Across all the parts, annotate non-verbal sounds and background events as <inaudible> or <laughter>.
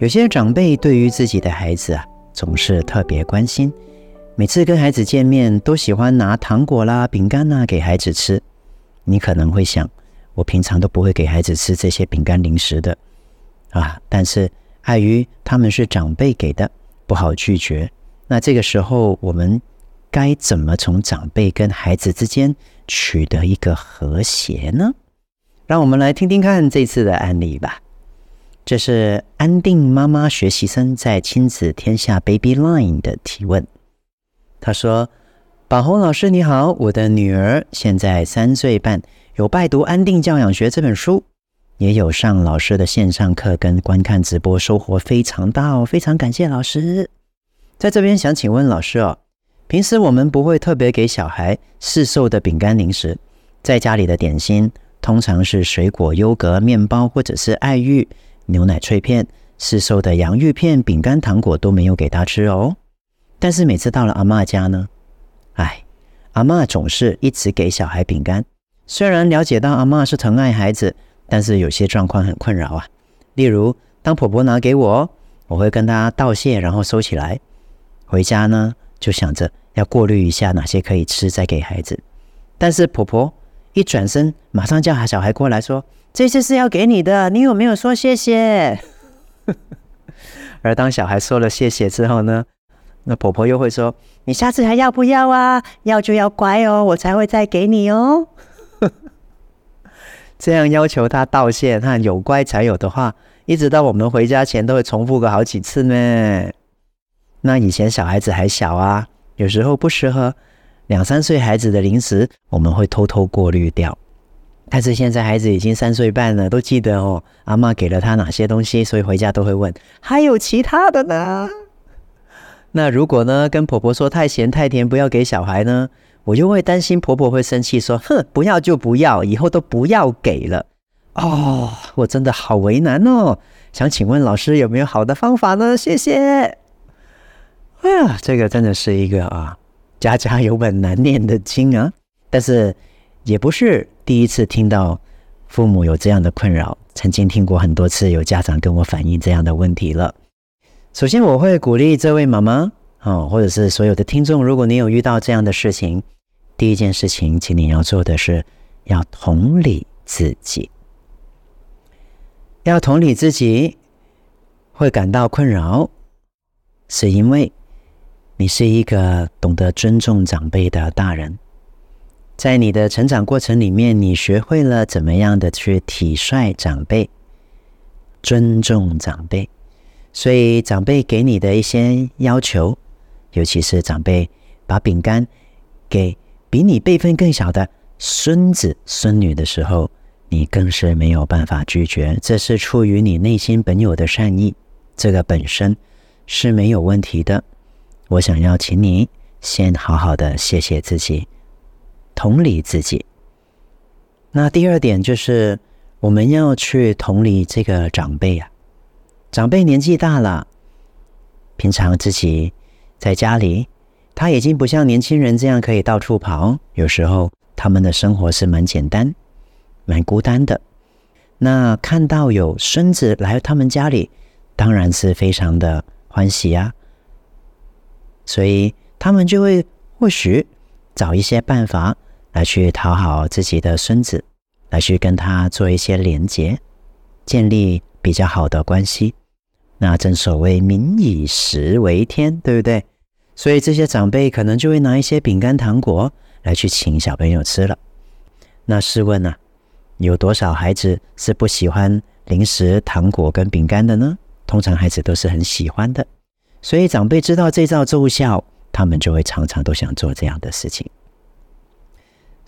有些长辈对于自己的孩子啊，总是特别关心。每次跟孩子见面，都喜欢拿糖果啦、饼干呐给孩子吃。你可能会想，我平常都不会给孩子吃这些饼干零食的啊。但是碍于他们是长辈给的，不好拒绝。那这个时候，我们该怎么从长辈跟孩子之间取得一个和谐呢？让我们来听听看这次的案例吧。这是安定妈妈学习生在亲子天下 Baby Line 的提问。他说：“宝红老师你好，我的女儿现在三岁半，有拜读《安定教养学》这本书，也有上老师的线上课跟观看直播，收获非常大哦，非常感谢老师。在这边想请问老师哦，平时我们不会特别给小孩试售的饼干零食，在家里的点心通常是水果、优格、面包或者是爱玉。”牛奶脆片、市售的洋芋片、饼干、糖果都没有给他吃哦。但是每次到了阿嬷家呢，哎，阿嬷总是一直给小孩饼干。虽然了解到阿嬷是疼爱孩子，但是有些状况很困扰啊。例如，当婆婆拿给我，我会跟她道谢，然后收起来。回家呢，就想着要过滤一下哪些可以吃，再给孩子。但是婆婆一转身，马上叫小孩过来说。这次是要给你的，你有没有说谢谢？<laughs> 而当小孩说了谢谢之后呢，那婆婆又会说：“你下次还要不要啊？要就要乖哦，我才会再给你哦。<laughs> ”这样要求他道谢，他有乖才有的话，一直到我们回家前都会重复个好几次呢。那以前小孩子还小啊，有时候不适合两三岁孩子的零食，我们会偷偷过滤掉。但是现在孩子已经三岁半了，都记得哦，阿嬷给了他哪些东西，所以回家都会问，还有其他的呢？那如果呢，跟婆婆说太咸太甜，不要给小孩呢，我就会担心婆婆会生气，说，哼，不要就不要，以后都不要给了。哦，我真的好为难哦，想请问老师有没有好的方法呢？谢谢。哎呀，这个真的是一个啊，家家有本难念的经啊，但是也不是。第一次听到父母有这样的困扰，曾经听过很多次，有家长跟我反映这样的问题了。首先，我会鼓励这位妈妈哦，或者是所有的听众，如果你有遇到这样的事情，第一件事情，请你要做的是要同理自己，要同理自己会感到困扰，是因为你是一个懂得尊重长辈的大人。在你的成长过程里面，你学会了怎么样的去体率长辈、尊重长辈，所以长辈给你的一些要求，尤其是长辈把饼干给比你辈分更小的孙子孙女的时候，你更是没有办法拒绝。这是出于你内心本有的善意，这个本身是没有问题的。我想要请你先好好的谢谢自己。同理自己。那第二点就是，我们要去同理这个长辈啊。长辈年纪大了，平常自己在家里，他已经不像年轻人这样可以到处跑。有时候他们的生活是蛮简单、蛮孤单的。那看到有孙子来他们家里，当然是非常的欢喜呀。所以他们就会或许找一些办法。来去讨好自己的孙子，来去跟他做一些连接，建立比较好的关系。那正所谓“民以食为天”，对不对？所以这些长辈可能就会拿一些饼干、糖果来去请小朋友吃了。那试问呢、有多少孩子是不喜欢零食、糖果跟饼干的呢？通常孩子都是很喜欢的。所以长辈知道这招奏效，他们就会常常都想做这样的事情。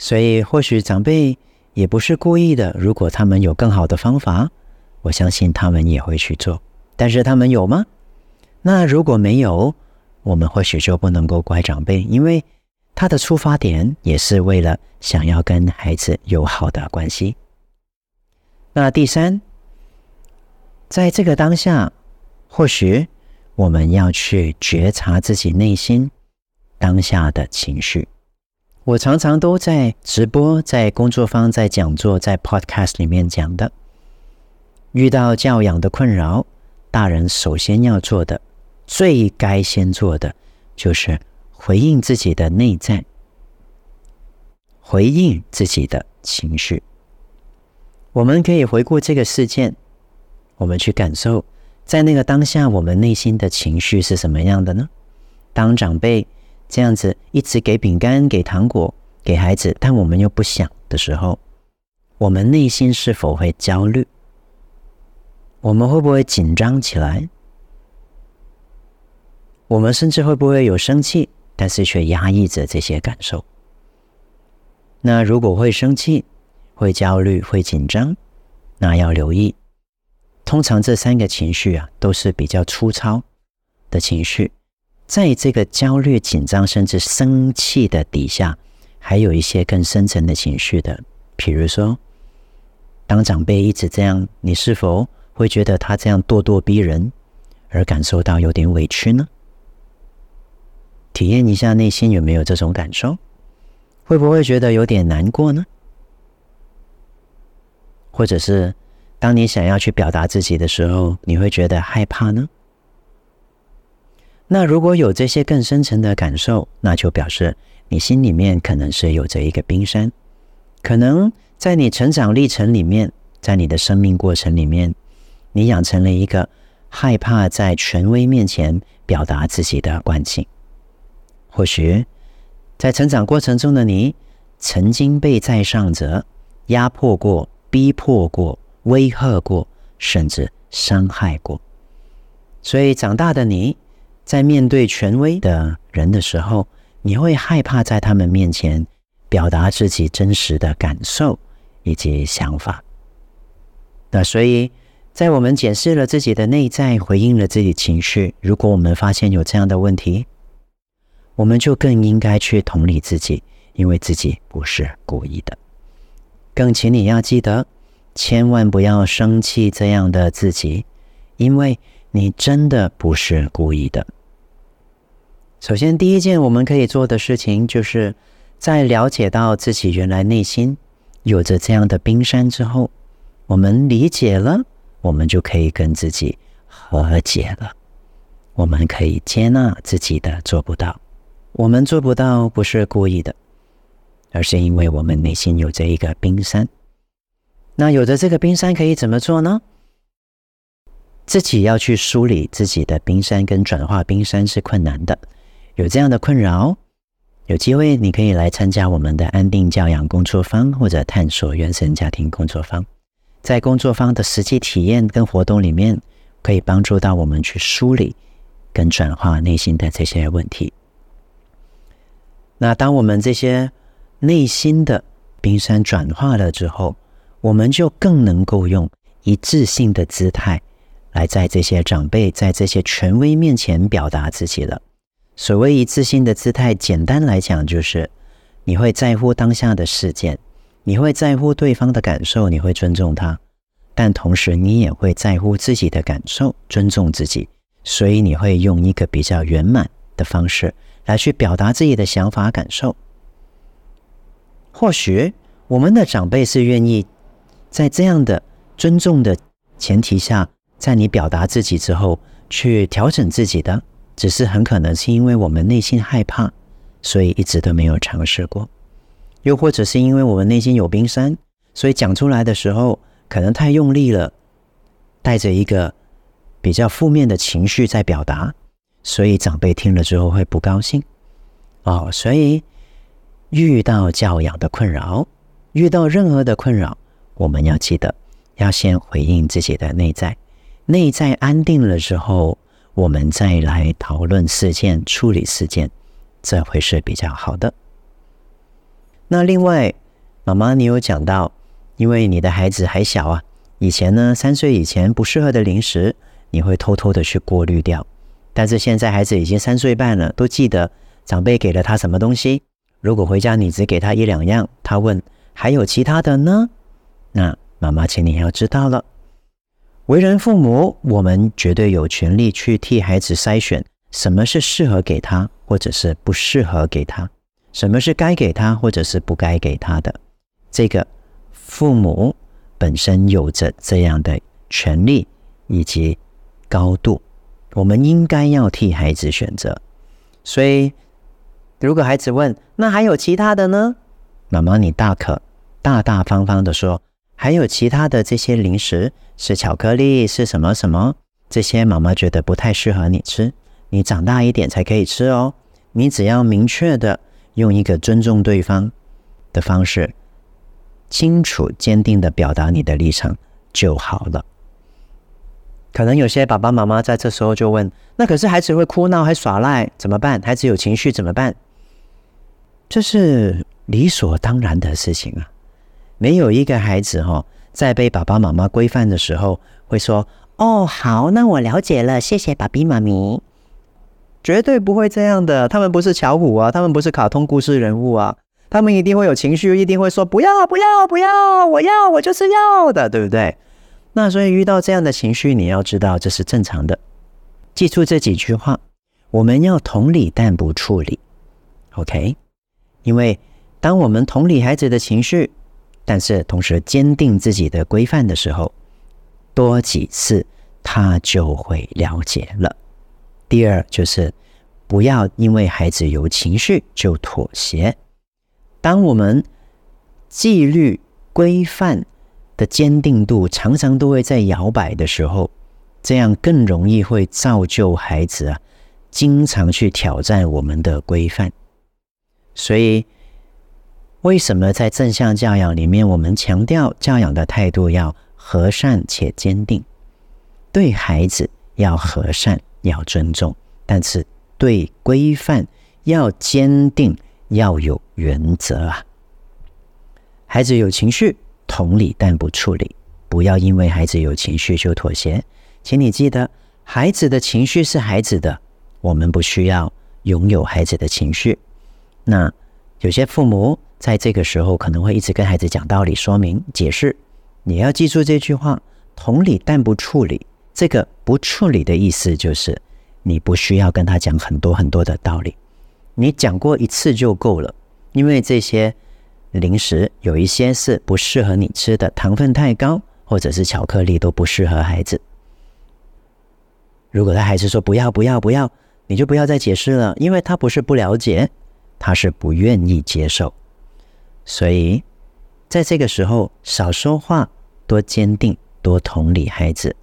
所以，或许长辈也不是故意的。如果他们有更好的方法，我相信他们也会去做。但是他们有吗？那如果没有，我们或许就不能够怪长辈，因为他的出发点也是为了想要跟孩子有好的关系。那第三，在这个当下，或许我们要去觉察自己内心当下的情绪。我常常都在直播、在工作坊、在讲座、在 Podcast 里面讲的，遇到教养的困扰，大人首先要做的。最该先做的就是回应自己的内在，回应自己的情绪。我们可以回顾这个事件，我们去感受，在那个当下，我们内心的情绪是什么样的呢？当长辈这样子一直给饼干、给糖果给孩子，但我们又不想的时候，我们内心是否会焦虑？我们会不会紧张起来？我们甚至会不会有生气，但是却压抑着这些感受？那如果会生气、会焦虑、会紧张，那要留意，通常这三个情绪啊都是比较粗糙的情绪，在这个焦虑、紧张甚至生气的底下，还有一些更深层的情绪的，比如说，当长辈一直这样，你是否会觉得他这样咄咄逼人，而感受到有点委屈呢？体验一下内心有没有这种感受，会不会觉得有点难过呢？或者是当你想要去表达自己的时候，你会觉得害怕呢？那如果有这些更深层的感受，那就表示你心里面可能是有着一个冰山，可能在你成长历程里面，在你的生命过程里面，你养成了一个害怕在权威面前表达自己的惯性。或许，在成长过程中的你，曾经被在上者压迫过、逼迫过、威吓过，甚至伤害过。所以，长大的你，在面对权威的人的时候，你会害怕在他们面前表达自己真实的感受以及想法。那所以，在我们检视了自己的内在，回应了自己情绪，如果我们发现有这样的问题，我们就更应该去同理自己，因为自己不是故意的。更请你要记得，千万不要生气这样的自己，因为你真的不是故意的。首先，第一件我们可以做的事情，就是在了解到自己原来内心有着这样的冰山之后，我们理解了，我们就可以跟自己和解了。我们可以接纳自己的做不到。我们做不到，不是故意的，而是因为我们内心有着一个冰山。那有着这个冰山，可以怎么做呢？自己要去梳理自己的冰山，跟转化冰山是困难的。有这样的困扰，有机会你可以来参加我们的安定教养工作坊，或者探索原生家庭工作坊。在工作坊的实际体验跟活动里面，可以帮助到我们去梳理跟转化内心的这些问题。那当我们这些内心的冰山转化了之后，我们就更能够用一致性的姿态来在这些长辈、在这些权威面前表达自己了。所谓一次性的姿态，简单来讲就是你会在乎当下的事件，你会在乎对方的感受，你会尊重他，但同时你也会在乎自己的感受，尊重自己，所以你会用一个比较圆满的方式。来去表达自己的想法感受。或许我们的长辈是愿意在这样的尊重的前提下，在你表达自己之后去调整自己的，只是很可能是因为我们内心害怕，所以一直都没有尝试过；又或者是因为我们内心有冰山，所以讲出来的时候可能太用力了，带着一个比较负面的情绪在表达。所以长辈听了之后会不高兴哦。所以遇到教养的困扰，遇到任何的困扰，我们要记得要先回应自己的内在，内在安定了之后，我们再来讨论事件、处理事件，这会是比较好的。那另外，妈妈你有讲到，因为你的孩子还小啊，以前呢，三岁以前不适合的零食，你会偷偷的去过滤掉。但是现在孩子已经三岁半了，都记得长辈给了他什么东西。如果回家你只给他一两样，他问还有其他的呢？那妈妈，请你要知道了，为人父母，我们绝对有权利去替孩子筛选什么是适合给他，或者是不适合给他，什么是该给他，或者是不该给他的。这个父母本身有着这样的权利以及高度，我们应该要替孩子选择。所以，如果孩子问，那还有其他的呢？妈妈，你大可大大方方的说。还有其他的这些零食，是巧克力，是什么什么？这些妈妈觉得不太适合你吃，你长大一点才可以吃哦。你只要明确的用一个尊重对方的方式，清楚坚定的表达你的立场就好了。可能有些爸爸妈妈在这时候就问：那可是孩子会哭闹还耍赖怎么办？孩子有情绪怎么办？这是理所当然的事情啊。没有一个孩子哈，在被爸爸妈妈规范的时候，会说：“哦，好，那我了解了，谢谢爸比妈咪。”绝对不会这样的。他们不是巧虎啊，他们不是卡通故事人物啊，他们一定会有情绪，一定会说：“不要，不要，不要，我要，我就是要的，对不对？”那所以遇到这样的情绪，你要知道这是正常的。记住这几句话，我们要同理但不处理，OK？因为当我们同理孩子的情绪，但是同时坚定自己的规范的时候，多几次他就会了解了。第二就是不要因为孩子有情绪就妥协。当我们纪律规范的坚定度常常都会在摇摆的时候，这样更容易会造就孩子啊，经常去挑战我们的规范。所以。为什么在正向教养里面，我们强调教养的态度要和善且坚定？对孩子要和善，要尊重，但是对规范要坚定，要有原则啊！孩子有情绪，同理但不处理，不要因为孩子有情绪就妥协。请你记得，孩子的情绪是孩子的，我们不需要拥有孩子的情绪。那有些父母。在这个时候，可能会一直跟孩子讲道理、说明、解释。你要记住这句话：同理但不处理。这个不处理的意思就是，你不需要跟他讲很多很多的道理，你讲过一次就够了。因为这些零食有一些是不适合你吃的，糖分太高，或者是巧克力都不适合孩子。如果他还是说不要、不要、不要，你就不要再解释了，因为他不是不了解，他是不愿意接受。所以，在这个时候，少说话，多坚定，多同理孩子，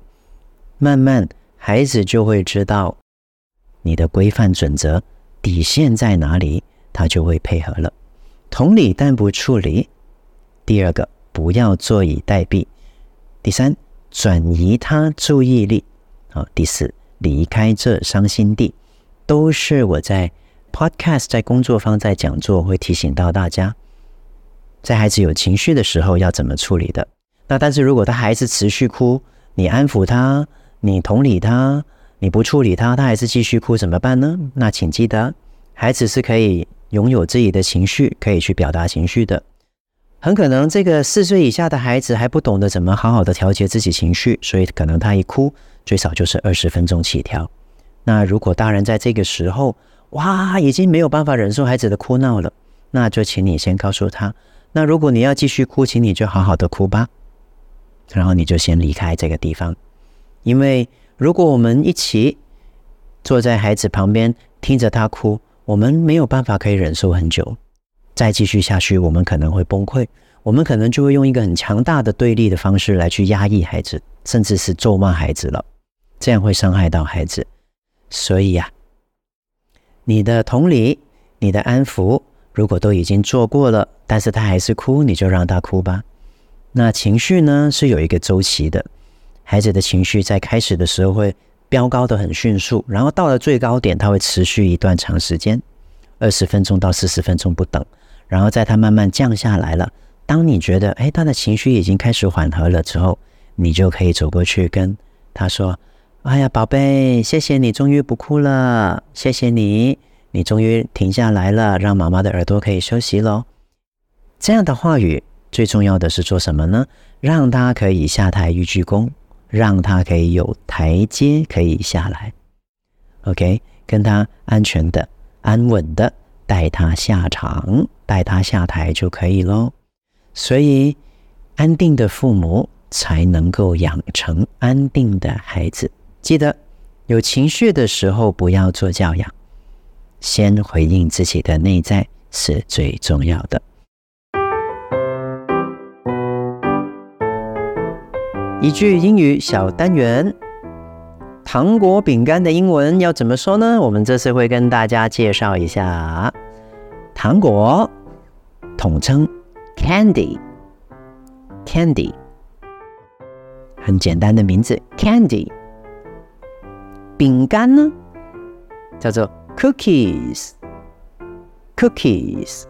慢慢孩子就会知道你的规范准则底线在哪里，他就会配合了。同理但不处理。第二个，不要坐以待毙。第三，转移他注意力。好，第四，离开这伤心地，都是我在 podcast、在工作坊、在讲座会提醒到大家。在孩子有情绪的时候要怎么处理的？那但是如果他孩子持续哭，你安抚他，你同理他，你不处理他，他还是继续哭怎么办呢？那请记得，孩子是可以拥有自己的情绪，可以去表达情绪的。很可能这个四岁以下的孩子还不懂得怎么好好的调节自己情绪，所以可能他一哭最少就是二十分钟起跳。那如果大人在这个时候，哇，已经没有办法忍受孩子的哭闹了，那就请你先告诉他。那如果你要继续哭，请你就好好的哭吧，然后你就先离开这个地方，因为如果我们一起坐在孩子旁边听着他哭，我们没有办法可以忍受很久，再继续下去，我们可能会崩溃，我们可能就会用一个很强大的对立的方式来去压抑孩子，甚至是咒骂孩子了，这样会伤害到孩子。所以呀，你的同理，你的安抚。如果都已经做过了，但是他还是哭，你就让他哭吧。那情绪呢，是有一个周期的，孩子的情绪在开始的时候会飙高得很迅速，然后到了最高点，它会持续一段长时间，二十分钟到四十分钟不等。然后在他慢慢降下来了，当你觉得诶，他的情绪已经开始缓和了之后，你就可以走过去跟他说：“哎呀，宝贝，谢谢你，终于不哭了，谢谢你，你终于停下来了，让妈妈的耳朵可以休息喽。这样的话语最重要的是做什么呢？让他可以下台一鞠躬，让他可以有台阶可以下来。OK，跟他安全的、安稳的带他下场，带他下台就可以喽。所以，安定的父母才能够养成安定的孩子。记得有情绪的时候不要做教养，先回应自己的内在是最重要的。一句英语小单元：糖果饼干的英文要怎么说呢？我们这次会跟大家介绍一下糖果，统称 candy，candy，很简单的名字 candy。饼干呢，叫做 cookies，cookies。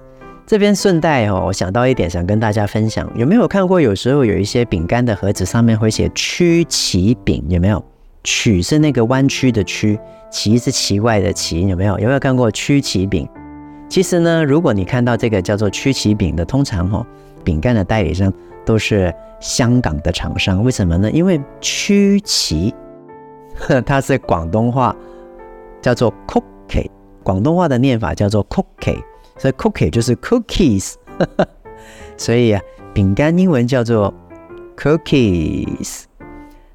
这边顺带哦，我想到一点，想跟大家分享。有没有看过？有时候有一些饼干的盒子上面会写曲奇饼，有没有？曲是那个弯曲的曲，奇是奇怪的奇，有没有？有没有看过曲奇饼？其实呢，如果你看到这个叫做曲奇饼的，通常、哦，饼干的代理商都是香港的厂商。为什么呢？因为曲奇。它是广东话，叫做 cookie，广东话的念法叫做 cookie，所以 cookie 就是 cookies，所以啊，饼干英文叫做 cookies。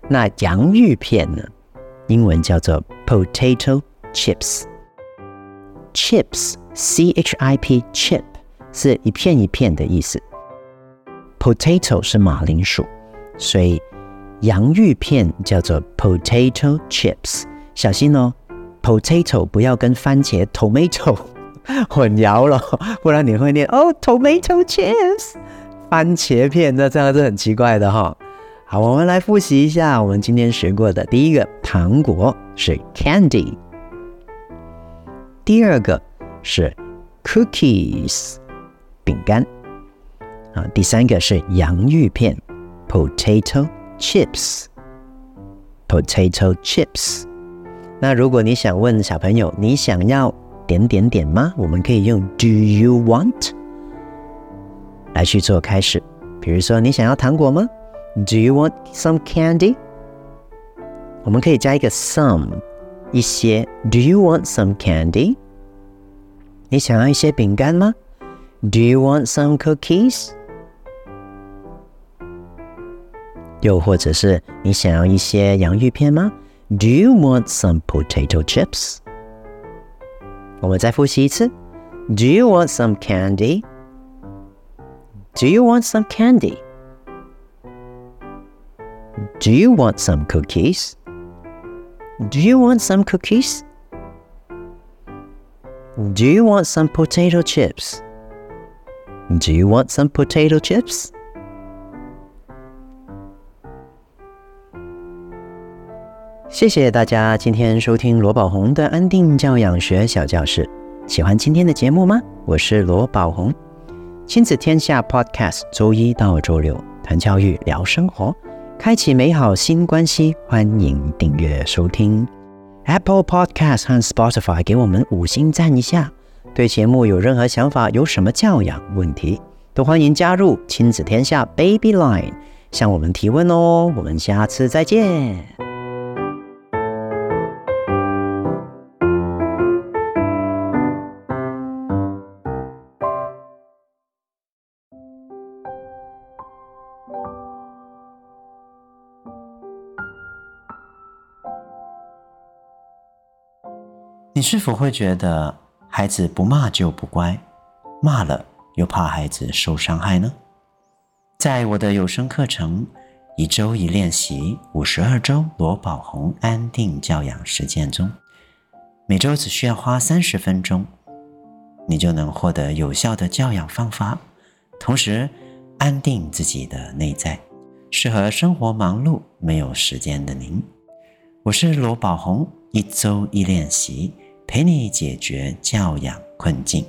那洋芋片呢？英文叫做 potato chips，chips，c h i p chip 是一片一片的意思，potato 是马铃薯，所以。洋芋片叫做 potato chips，小心哦，potato 不要跟番茄 tomato <laughs> 混淆了，不然你会念哦 tomato chips，番茄片，那这样是很奇怪的哈。好，我们来复习一下我们今天学过的第一个糖果是 candy，第二个是 cookies 饼干，啊，第三个是洋芋片 potato。Chips, potato chips。那如果你想问小朋友，你想要点点点吗？我们可以用 Do you want 来去做开始。比如说，你想要糖果吗？Do you want some candy？我们可以加一个 some，一些。Do you want some candy？你想要一些饼干吗？Do you want some cookies？ 又或者是你想要一些洋芋片吗？Do you want some potato chips？我们再复习一次。Do you want some candy？Do you want some candy？Do you want some cookies？Do you want some cookies？Do you want some potato chips？Do you want some potato chips？ 谢谢大家今天收听罗宝红的安定教养学小教室。喜欢今天的节目吗？我是罗宝红，亲子天下 Podcast，周一到周六谈教育、聊生活，开启美好新关系。欢迎订阅收听 Apple Podcast 和 Spotify，给我们五星赞一下。对节目有任何想法，有什么教养问题，都欢迎加入亲子天下 Baby Line，向我们提问哦。我们下次再见。你是否会觉得孩子不骂就不乖，骂了又怕孩子受伤害呢？在我的有声课程《一周一练习五十二周罗宝红安定教养实践》中，每周只需要花三十分钟，你就能获得有效的教养方法，同时安定自己的内在，适合生活忙碌没有时间的您。我是罗宝红，一周一练习。陪你解决教养困境。